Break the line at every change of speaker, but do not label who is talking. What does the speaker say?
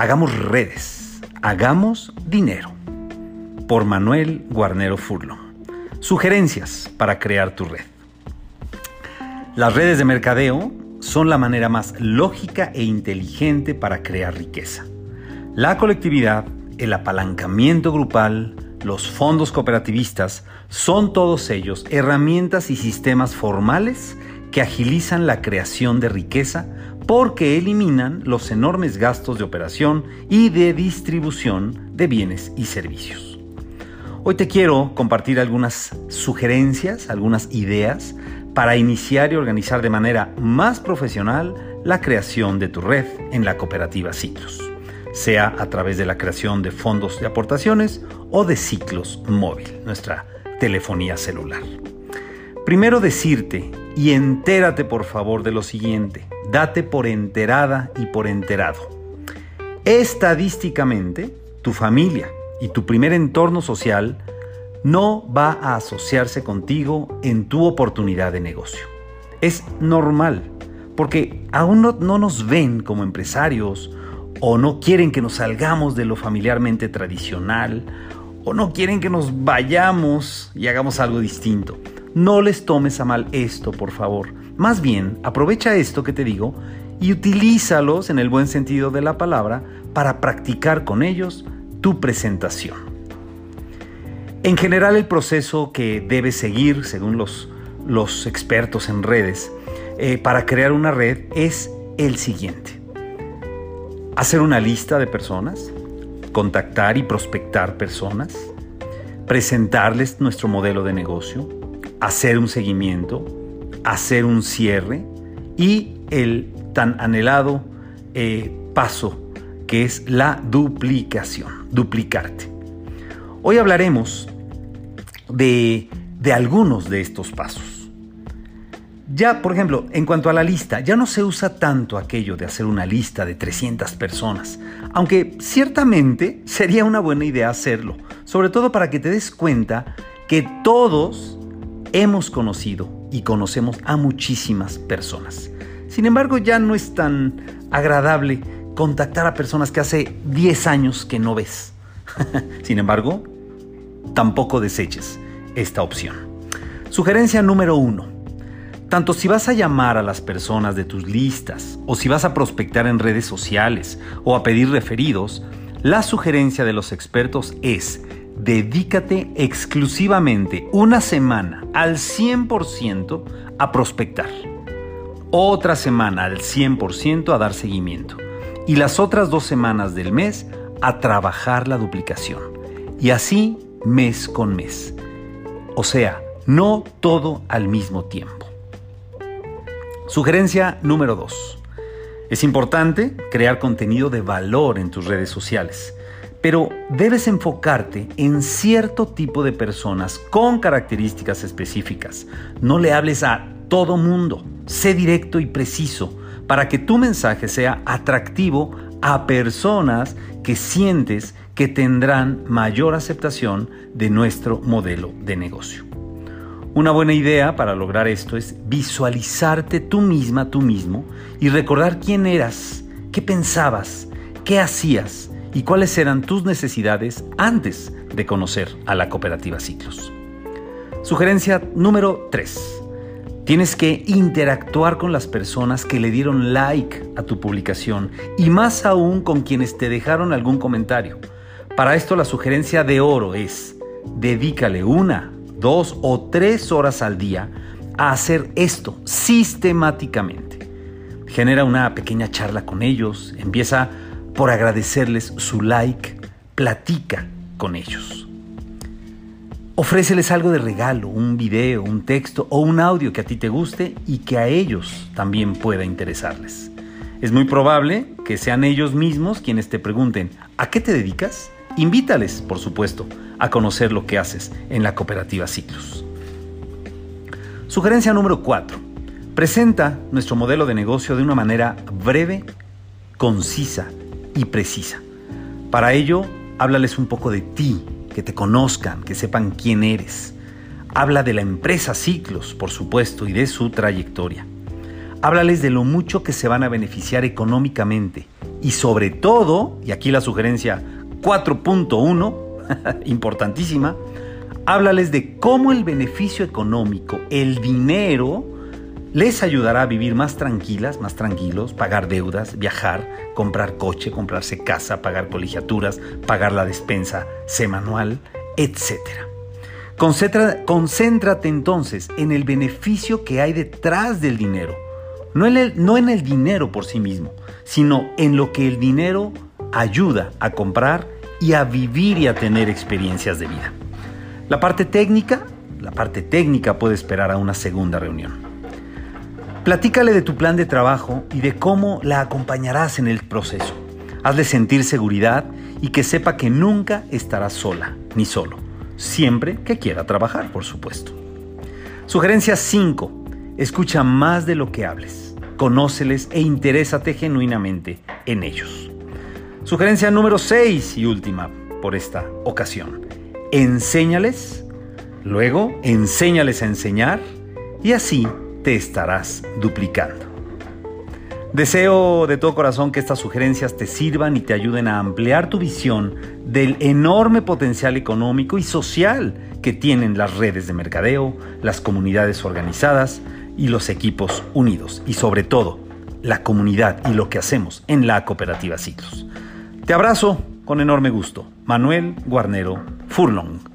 Hagamos redes, hagamos dinero. Por Manuel Guarnero Furlong. Sugerencias para crear tu red. Las redes de mercadeo son la manera más lógica e inteligente para crear riqueza. La colectividad, el apalancamiento grupal, los fondos cooperativistas son todos ellos herramientas y sistemas formales que agilizan la creación de riqueza porque eliminan los enormes gastos de operación y de distribución de bienes y servicios. Hoy te quiero compartir algunas sugerencias, algunas ideas para iniciar y organizar de manera más profesional la creación de tu red en la cooperativa Ciclos, sea a través de la creación de fondos de aportaciones o de ciclos móvil, nuestra telefonía celular. Primero decirte, y entérate por favor de lo siguiente, date por enterada y por enterado. Estadísticamente, tu familia y tu primer entorno social no va a asociarse contigo en tu oportunidad de negocio. Es normal, porque aún no, no, nos ven como empresarios o no quieren que nos salgamos de lo familiarmente tradicional o no quieren que nos vayamos y hagamos algo distinto. No les tomes a mal esto, por favor. Más bien, aprovecha esto que te digo y utilízalos en el buen sentido de la palabra para practicar con ellos tu presentación. En general el proceso que debes seguir, según los, los expertos en redes, eh, para crear una red es el siguiente. Hacer una lista de personas, contactar y prospectar personas, presentarles nuestro modelo de negocio, hacer un seguimiento, hacer un cierre y el tan anhelado eh, paso que es la duplicación, duplicarte. Hoy hablaremos de, de algunos de estos pasos. Ya, por ejemplo, en cuanto a la lista, ya no se usa tanto aquello de hacer una lista de 300 personas, aunque ciertamente sería una buena idea hacerlo, sobre todo para que te des cuenta que todos hemos conocido y conocemos a muchísimas personas. Sin embargo, ya no es tan agradable contactar a personas que hace 10 años que no ves. Sin embargo, tampoco deseches esta opción. Sugerencia número uno tanto si vas a llamar a las personas de tus listas o si vas a prospectar en redes sociales o a pedir referidos, la sugerencia de los expertos es dedícate exclusivamente una semana al 100% a prospectar, otra semana al 100% a dar seguimiento y las otras dos semanas del mes a trabajar la duplicación. Y así mes con mes. O sea, no todo al mismo tiempo. Sugerencia número 2. Es importante crear contenido de valor en tus redes sociales, pero debes enfocarte en cierto tipo de personas con características específicas. No le hables a todo mundo. Sé directo y preciso para que tu mensaje sea atractivo a personas que sientes que tendrán mayor aceptación de nuestro modelo de negocio. Una buena idea para lograr esto es visualizarte tú misma, tú mismo, y recordar quién eras, qué pensabas, qué hacías y cuáles eran tus necesidades antes de conocer a la cooperativa Ciclos. Sugerencia número 3. Tienes que interactuar con las personas que le dieron like a tu publicación y más aún con quienes te dejaron algún comentario. Para esto la sugerencia de oro es, dedícale una dos o tres horas al día a hacer esto sistemáticamente. Genera una pequeña charla con ellos, empieza por agradecerles su like, platica con ellos. Ofréceles algo de regalo, un video, un texto o un audio que a ti te guste y que a ellos también pueda interesarles. Es muy probable que sean ellos mismos quienes te pregunten, ¿a qué te dedicas? Invítales, por supuesto, a conocer lo que haces en la cooperativa Ciclos. Sugerencia número 4. Presenta nuestro modelo de negocio de una manera breve, concisa y precisa. Para ello, háblales un poco de ti, que te conozcan, que sepan quién eres. Habla de la empresa Ciclos, por supuesto, y de su trayectoria. Háblales de lo mucho que se van a beneficiar económicamente Y sobre todo, y aquí la sugerencia 4.1, importantísima, háblales de cómo el beneficio económico, el dinero, les ayudará a vivir más tranquilas, más tranquilos, pagar deudas, viajar, comprar coche, comprarse casa, pagar colegiaturas, pagar la despensa semanal, etc. concéntrate entonces en el beneficio que hay detrás del dinero, no en, el, no en el dinero por sí mismo, sino en lo que el dinero ayuda a comprar y a vivir y a tener experiencias de vida. La parte técnica, la parte técnica puede esperar a una segunda reunión. Platícale de tu plan de trabajo y de cómo la acompañarás en el proceso. Hazle sentir seguridad y que sepa que nunca estará sola ni solo, siempre que quiera trabajar, por supuesto. Sugerencia 5. Escucha más de lo que hables. Conóceles e interésate genuinamente en ellos. Sugerencia número 6 y última por esta ocasión. Enséñales, luego enséñales a enseñar y así te estarás duplicando. Deseo de todo corazón que estas sugerencias te sirvan y te ayuden a ampliar tu visión del enorme potencial económico y social que tienen las redes de mercadeo, las comunidades organizadas y los equipos unidos y sobre todo la comunidad y lo que hacemos en la cooperativa Ciclos. Te abrazo con enorme gusto. Manuel Guarnero Furlong.